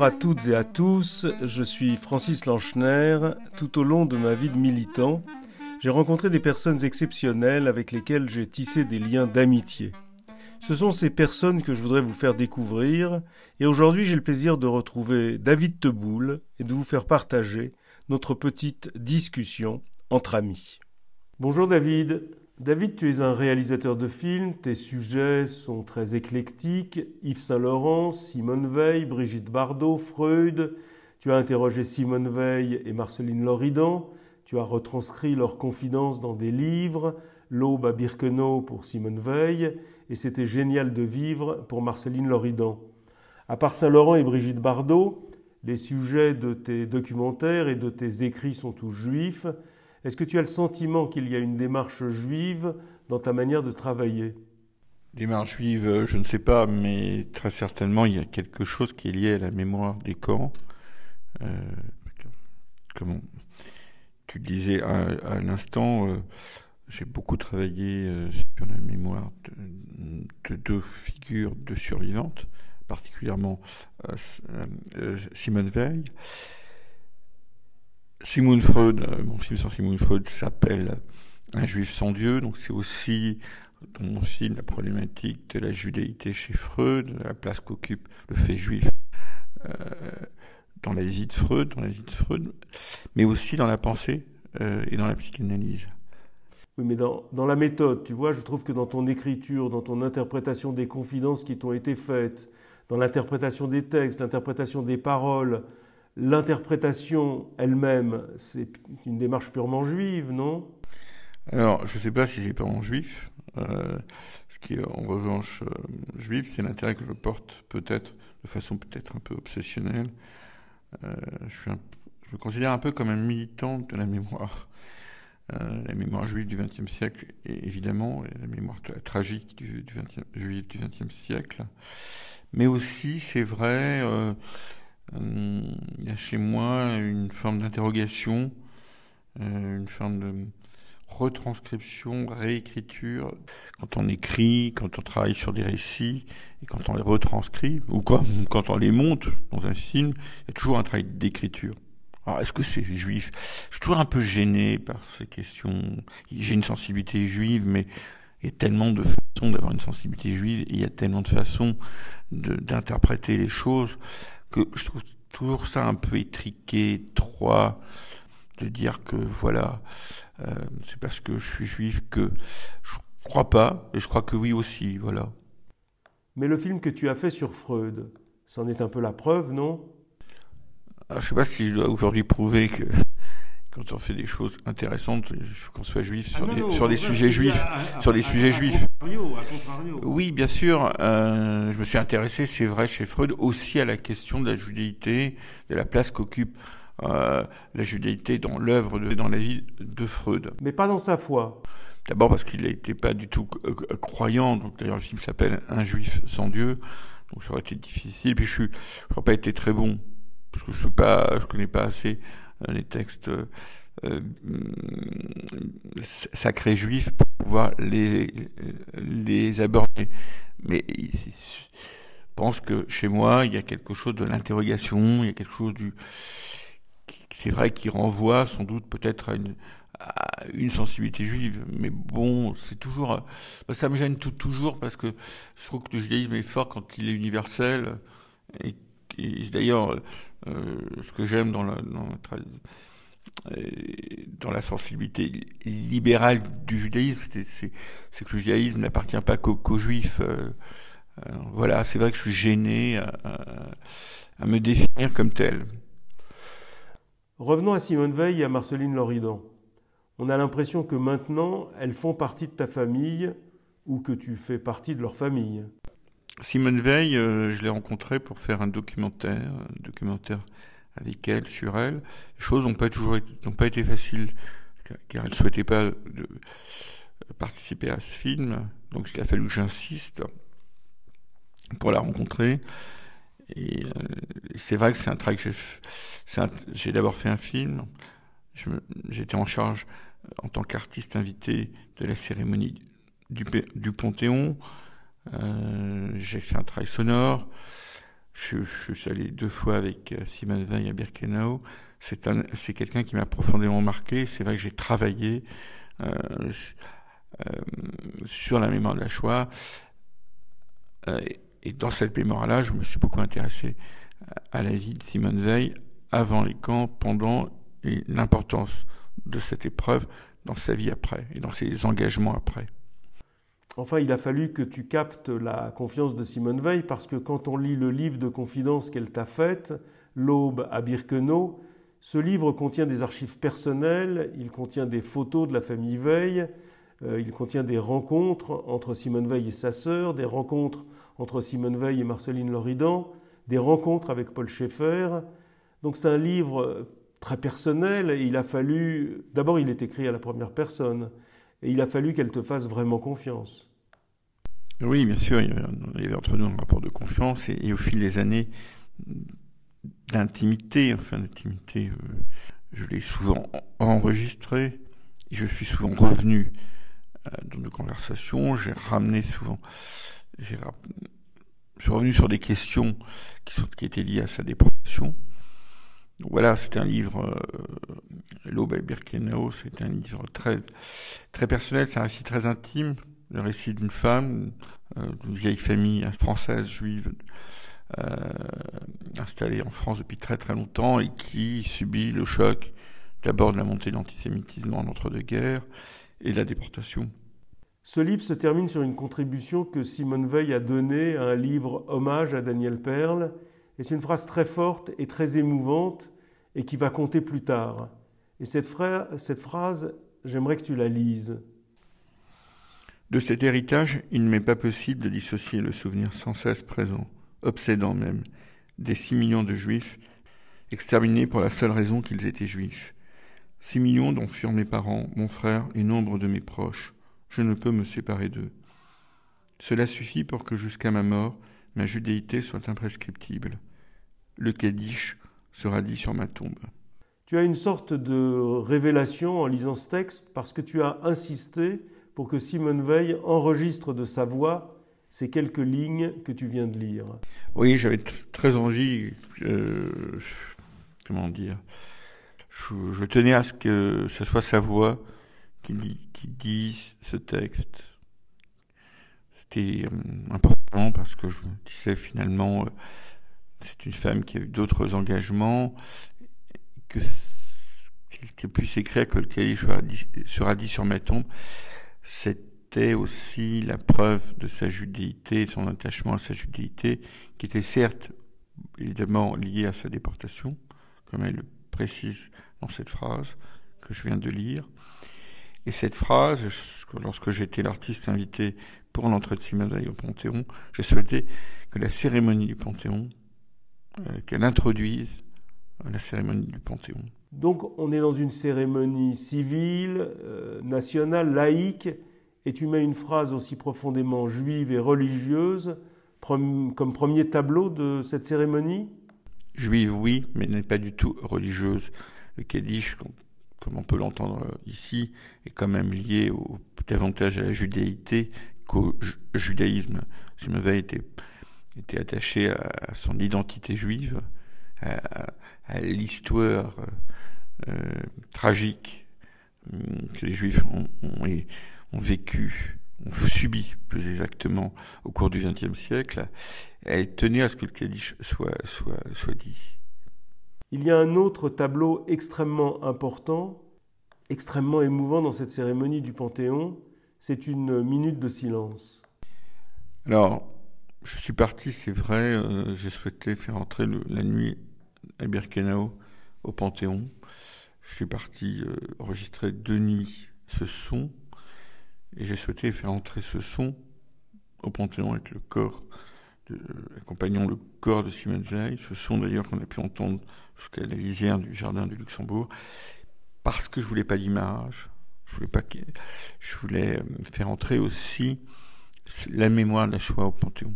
Bonjour à toutes et à tous, je suis Francis Lanchner. Tout au long de ma vie de militant, j'ai rencontré des personnes exceptionnelles avec lesquelles j'ai tissé des liens d'amitié. Ce sont ces personnes que je voudrais vous faire découvrir, et aujourd'hui j'ai le plaisir de retrouver David Teboul et de vous faire partager notre petite discussion entre amis. Bonjour David. David, tu es un réalisateur de films, tes sujets sont très éclectiques. Yves Saint-Laurent, Simone Veil, Brigitte Bardot, Freud. Tu as interrogé Simone Veil et Marceline Loridan. Tu as retranscrit leurs confidences dans des livres, L'aube à Birkenau pour Simone Veil et C'était génial de vivre pour Marceline Loridan. À part Saint-Laurent et Brigitte Bardot, les sujets de tes documentaires et de tes écrits sont tous juifs. Est-ce que tu as le sentiment qu'il y a une démarche juive dans ta manière de travailler? Démarche juive, euh, je ne sais pas, mais très certainement il y a quelque chose qui est lié à la mémoire des camps. Euh, tu le disais à, l'instant, euh, j'ai beaucoup travaillé euh, sur la mémoire de, deux figures de survivantes, particulièrement Simone Veil Sigmund Freud, euh, mon film sur Sigmund Freud s'appelle Un juif sans Dieu, donc c'est aussi dans mon film la problématique de la judéité chez Freud, la place qu'occupe le fait juif euh, dans la vie de Freud, dans la de Freud, mais aussi dans la pensée euh, et dans la psychanalyse. Oui, mais dans, dans, la méthode, tu vois, je trouve que dans ton écriture, dans ton interprétation des confidences qui t'ont été faites, dans l'interprétation des textes, l'interprétation des paroles, L'interprétation elle-même, c'est une démarche purement juive, non? Alors, je ne sais pas si c'est purement juif. Euh, ce qui est en revanche euh, juif, c'est l'intérêt que je porte peut-être de façon peut-être un peu obsessionnelle. Euh, je, suis me considère un peu comme un militant de la mémoire. la mémoire juive du XXe siècle, et évidemment, la mémoire tragique du, du 20 juif du XXe siècle. Mais aussi, c'est vrai, il y a chez moi une forme d'interrogation, euh, une forme de retranscription, réécriture. Quand on écrit, quand on travaille sur des récits, et quand on les retranscrit, ou quand, on les monte dans un film, il y a toujours un travail d'écriture. Alors, est-ce que c'est juif? Je suis toujours un peu gêné par ces questions. J'ai une sensibilité juive, mais il y a tellement de façons d'avoir une sensibilité juive, et il y a tellement de façons d'interpréter les choses que je trouve toujours ça un peu étriqué, étroit, de dire que voilà, euh, c'est parce que je suis juif que je crois pas, et je crois que oui aussi, voilà. Mais le film que tu as fait sur Freud, c'en est un peu la preuve, non? Ah, Je sais pas si je dois aujourd'hui prouver que quand on fait des choses intéressantes, il faut qu'on soit juif sur, ah des, sur des sujets juifs, sur des sujets juifs. Oui, bien sûr. Euh, je me suis intéressé, c'est vrai, chez Freud, aussi à la question de la judéité, de la place qu'occupe euh, la judéité dans l'œuvre, dans la vie de Freud. Mais pas dans sa foi. D'abord parce qu'il n'était pas du tout euh, croyant. Donc d'ailleurs le film s'appelle Un juif sans Dieu. Donc ça aurait été difficile. Puis je suis, n'aurais pas été très bon parce que je ne pas, je connais pas assez euh, les textes euh, euh, sacrés juifs pour pouvoir les, les aborder. Mais je pense que chez moi, il y a quelque chose de l'interrogation, il y a quelque chose du... C'est vrai qui renvoie sans doute peut-être à une, une sensibilité juive, mais bon, c'est toujours, ça me gêne toujours parce que je trouve que le judaïsme est fort quand il est universel. Et, d'ailleurs, euh, ce que j'aime dans la, dans, euh, dans la sensibilité libérale du judaïsme, c'est que le judaïsme n'appartient pas qu'aux juifs. Euh, voilà, c'est vrai que je suis gêné à, à, me définir comme tel. Revenons à Simone Veil et à Marceline Loridan. On a l'impression que maintenant, elles font partie de ta famille ou que tu fais partie de leur famille. Simone Veil, euh, je l'ai rencontrée pour faire un documentaire, un documentaire avec elle, sur elle. Les choses n'ont pas toujours pas été faciles, car elle ne souhaitait pas participer à ce film. Donc il a fallu que j'insiste pour la rencontrer. Et euh, c'est vrai que c'est un travail que j'ai J'ai d'abord fait un film. J'étais en charge en tant qu'artiste invité de la cérémonie du, du Panthéon. Euh, j'ai fait un travail sonore. Je, je, suis allé deux fois avec Simone Veil à Birkenau. C'est c'est quelqu'un qui m'a profondément marqué. C'est vrai que j'ai travaillé euh, euh, sur la mémoire de la Shoah. Euh, et dans cette mémoire-là, je me suis beaucoup intéressé à la vie de Simone Veil avant les camps, pendant et l'importance de cette épreuve dans sa vie après et dans ses engagements après. Enfin, il a fallu que tu captes la confiance de Simone Veil parce que quand on lit le livre de confidence qu'elle t'a fait, L'aube à Birkenau, ce livre contient des archives personnelles, il contient des photos de la famille Veil, euh, il contient des rencontres entre Simone Veil et sa sœur, des rencontres entre Simone Veil et Marceline Loridan, des rencontres avec Paul Schaeffer. Donc c'est un livre très personnel et il a fallu, d'abord il est écrit à la première personne, et il a fallu qu'elle te fasse vraiment confiance. Oui, bien sûr, il y avait, entre nous un rapport de confiance et, au fil des années d'intimité, enfin d'intimité, euh, je l'ai souvent enregistré, et je suis souvent revenu euh, dans nos conversations, j'ai ramené souvent, j'ai je suis revenu sur des questions qui, étaient liées à sa déportation. voilà, c'est un livre, euh, L'Aube à Birkenau, c'est un livre très, très personnel, c'est un récit très intime, le récit d'une femme, euh, d'une vieille famille française, juive, euh, installée en France depuis très très longtemps et qui subit le choc d'abord de la montée de l'antisémitisme en entre-deux-guerres et de la déportation. Ce livre se termine sur une contribution que Simone Veil a donnée à un livre hommage à Daniel Perle, et c'est une phrase très forte et très émouvante et qui va compter plus tard. Et cette, cette phrase, j'aimerais que tu la lises. De cet héritage, il ne m'est pas possible de dissocier le souvenir sans cesse présent, obsédant même, des six millions de juifs exterminés pour la seule raison qu'ils étaient juifs. Six millions dont furent mes parents, mon frère et nombre de mes proches je ne peux me séparer d'eux. Cela suffit pour que jusqu'à ma mort, ma judéité soit imprescriptible. Le Kaddish sera dit sur ma tombe. Tu as une sorte de révélation en lisant ce texte parce que tu as insisté pour que Simone Veil enregistre de sa voix ces quelques lignes que tu viens de lire. Oui, j'avais très envie, euh, comment dire, je, tenais à ce que ce soit sa voix qui, disent ce texte. C'était euh, important parce que je me disais finalement, euh, c'est une femme qui a eu d'autres engagements, que qu'elle puisse écrire que le cahier sera dit sur ma tombe, c'était aussi la preuve de sa judéité, son attachement à sa judéité, qui était certes évidemment lié à sa déportation, comme elle le précise dans cette phrase que je viens de lire, et cette phrase, lorsque j'étais l'artiste invité pour l'entrée de Simone au Panthéon, je souhaitais que la cérémonie du Panthéon, euh, qu'elle introduise la cérémonie du Panthéon. Donc on est dans une cérémonie civile, euh, nationale, laïque, et tu mets une phrase aussi profondément juive et religieuse comme premier tableau de cette cérémonie? Juive, oui, mais n'est pas du tout religieuse. Le Kaddish, comme on peut l'entendre ici, est quand même lié davantage à la judéité qu'au judaïsme. Simone Veil était, était attaché à, son identité juive, à, l'histoire euh, tragique hum, que les juifs ont, ont, vécu, ont subi plus exactement au cours du XXe siècle. Elle tenait à ce que le Kaddish soit, soit, soit dit. Il y a un autre tableau extrêmement important, extrêmement émouvant dans cette cérémonie du Panthéon, c'est une minute de silence. Alors, je suis parti, c'est vrai, euh, j'ai souhaité faire entrer la nuit à Birkenau au Panthéon. Je suis parti euh, enregistrer deux nuits ce son, et j'ai souhaité faire entrer ce son au Panthéon avec le corps, de, accompagnant le corps de Simone Veil, ce son d'ailleurs qu'on a pu entendre jusqu'à la lisière du jardin du Luxembourg, parce que je voulais pas d'image, je voulais pas, je voulais euh, faire entrer aussi la mémoire de la Shoah au Panthéon.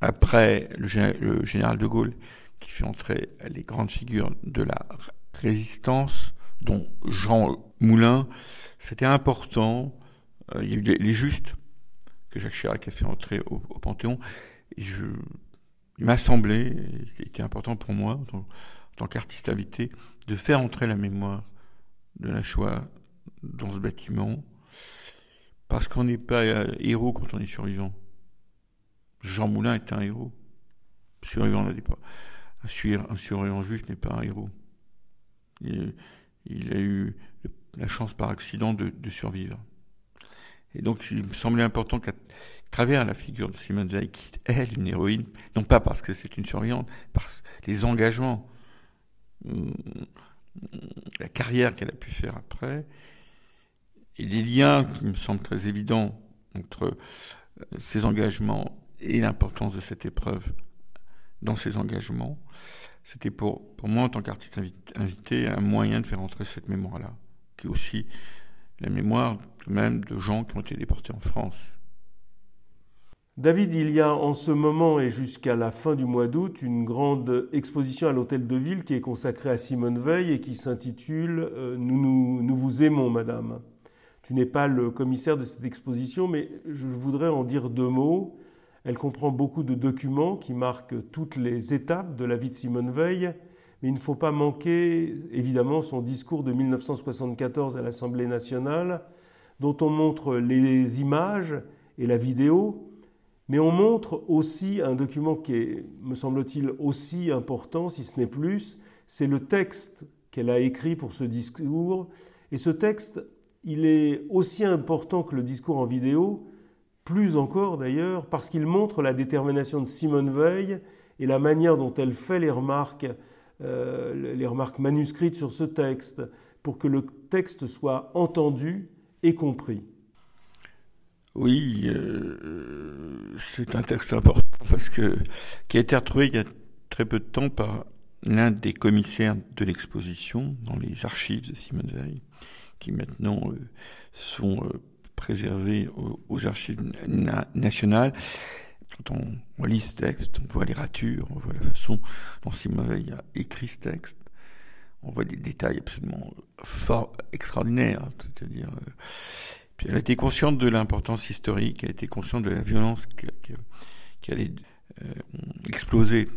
Après le, général de Gaulle, qui fait entrer les grandes figures de la résistance, dont Jean Moulin, c'était important. Euh, il y a eu les, justes que Jacques Chirac a fait entrer au, Panthéon. Il m'a semblé, c'était important pour moi, en tant qu'artiste invité, de faire entrer la mémoire de la Shoah dans ce bâtiment, parce qu'on n'est pas héros quand on est survivant. Jean Moulin est un héros. Survivant, on pas. Un survivant juif n'est pas un héros. Il, a eu la chance par accident de, survivre. Et donc, il me semblait important qu'à travers la figure de Simone Veil, qui est elle une héroïne, non pas parce que c'est une survivante, par les engagements, hum, la carrière qu'elle a pu faire après, et les liens qui me semblent très évidents entre ses euh, engagements et l'importance de cette épreuve dans ses engagements, c'était pour, pour moi, en tant qu'artiste invité, un moyen de faire entrer cette mémoire-là, qui est aussi la mémoire même de gens qui ont été déportés en France. David, il y a en ce moment et jusqu'à la fin du mois d'août une grande exposition à l'Hôtel de Ville qui est consacrée à Simone Veil et qui s'intitule euh, nous, nous, nous vous aimons, Madame. Tu n'es pas le commissaire de cette exposition, mais je voudrais en dire deux mots. Elle comprend beaucoup de documents qui marquent toutes les étapes de la vie de Simone Veil, mais il ne faut pas manquer évidemment son discours de 1974 à l'Assemblée nationale, dont on montre les images et la vidéo, mais on montre aussi un document qui est, me semble-t-il, aussi important, si ce n'est plus, c'est le texte qu'elle a écrit pour ce discours. Et ce texte, il est aussi important que le discours en vidéo, plus encore d'ailleurs, parce qu'il montre la détermination de Simone Veil et la manière dont elle fait les remarques, euh, les remarques manuscrites sur ce texte, pour que le texte soit entendu et compris. Oui, euh, c'est un texte important parce que qui a été retrouvé il y a très peu de temps par l'un des commissaires de l'exposition dans les archives de Simone Veil, qui maintenant euh, sont euh, préservées aux, archives nationales. Quand on, lit ce texte, on voit les ratures, on voit la façon dont Simone a écrit ce texte, on voit des détails absolument fort, extraordinaires, c'est-à-dire puis elle était consciente de l'importance historique, elle était consciente de la violence qui, allait euh, exploser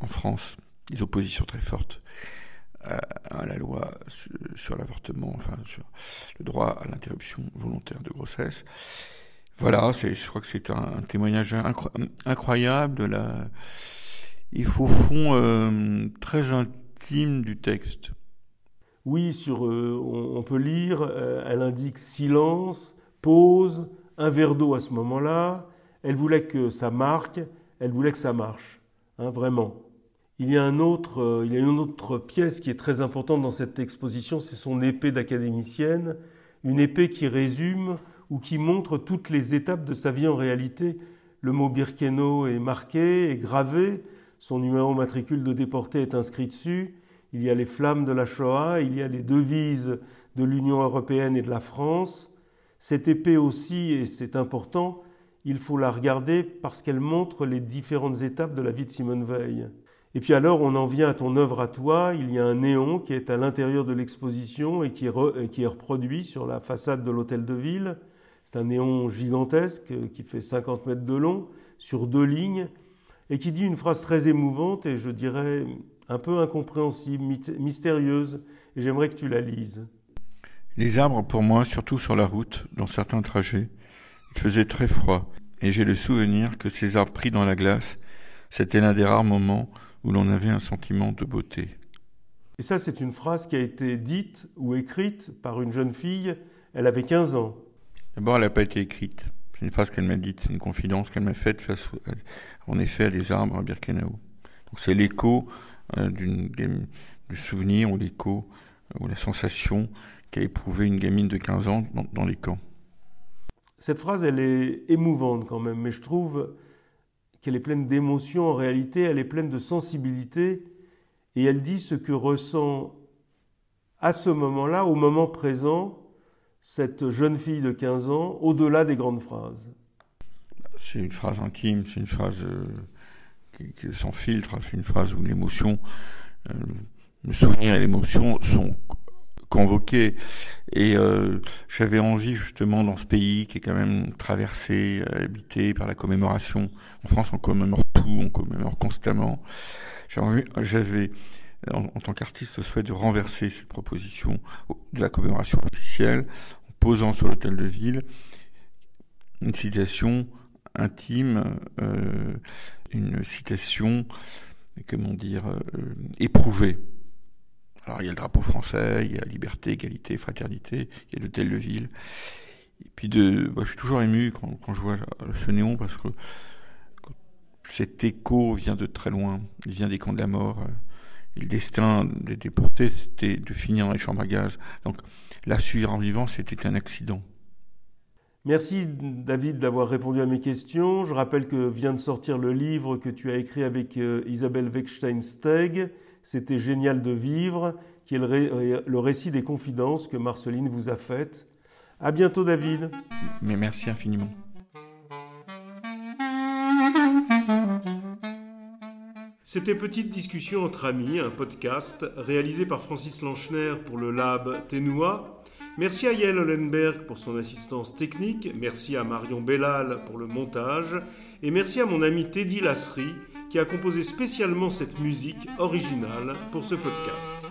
en France, des oppositions très fortes à, la loi sur, l'avortement, enfin sur le droit à l'interruption volontaire de grossesse. Voilà, je crois que c'est un, témoignage incroyable de la, il faut au fond euh, très intime du texte. Oui, sur, euh, on, peut lire, euh, elle indique silence, pause, un verre d'eau à ce moment-là. Elle voulait que ça marque, elle voulait que ça marche, hein, vraiment. Il y, a un autre, euh, il y a une autre pièce qui est très importante dans cette exposition, c'est son épée d'académicienne, une épée qui résume ou qui montre toutes les étapes de sa vie en réalité. Le mot Birkenau est marqué, est gravé, son numéro matricule de déporté est inscrit dessus, il y a les flammes de la Shoah, il y a les devises de l'Union européenne et de la France. Cette épée aussi, et c'est important, il faut la regarder parce qu'elle montre les différentes étapes de la vie de Simone Veil. Et puis alors, on en vient à ton œuvre à toi. Il y a un néon qui est à l'intérieur de l'exposition et qui est, qui est, reproduit sur la façade de l'hôtel de ville. C'est un néon gigantesque qui fait 50 mètres de long, sur deux lignes, et qui dit une phrase très émouvante et je dirais un peu incompréhensible, mystérieuse, et j'aimerais que tu la lises. Les arbres, pour moi, surtout sur la route, dans certains trajets, il faisait très froid, et j'ai le souvenir que ces arbres pris dans la glace, c'était l'un des rares moments où l'on avait un sentiment de beauté. Et ça, c'est une phrase qui a été dite ou écrite par une jeune fille, elle avait 15 ans. D'abord, elle n'a pas été écrite. C'est une phrase qu'elle m'a dite, c'est une confidence qu'elle m'a faite face, en effet, à des arbres à Birkenau. Donc c'est l'écho euh, du souvenir ou l'écho ou la sensation qu'a éprouvé une gamine de 15 ans dans, les camps. Cette phrase, elle est émouvante quand même, mais je trouve qu'elle est pleine d'émotion en réalité, elle est pleine de sensibilité, et elle dit ce que ressent à ce moment-là, au moment présent, cette jeune fille de 15 ans, au-delà des grandes phrases. C'est une phrase intime, c'est une phrase euh, sans filtre, c'est une phrase où l'émotion, euh, le souvenir et l'émotion sont convoqué. Et euh, j'avais envie justement dans ce pays qui est quand même traversé, euh, habité par la commémoration. En France, on commémore tout, on commémore constamment. J'avais, en, tant qu'artiste, le souhait de renverser cette proposition de la commémoration officielle en posant sur l'hôtel de ville une citation intime, euh, une citation, comment dire, euh, éprouvée. Alors il y a le drapeau français, il y a liberté, égalité, fraternité, il y a l'hôtel de ville. Et puis je suis toujours ému quand, quand, je vois ce néon parce que cet écho vient de très loin, il vient des camps de la mort. Et le destin des déportés, c'était de finir dans les chambres à gaz. Donc la suivre en vivant, c'était un accident. Merci David d'avoir répondu à mes questions. Je rappelle que vient de sortir le livre que tu as écrit avec euh, Isabelle Weckstein-Steg. C'était génial de vivre, qui est le, le, récit des confidences que Marceline vous a faites. À bientôt David. Mais merci infiniment. C'était Petite discussion entre amis, un podcast réalisé par Francis Lanchner pour le Lab Ténois Merci à Yael Hollenberg pour son assistance technique, merci à Marion Bellal pour le montage, et merci à mon ami Teddy Lasserie qui a composé spécialement cette musique originale pour ce podcast.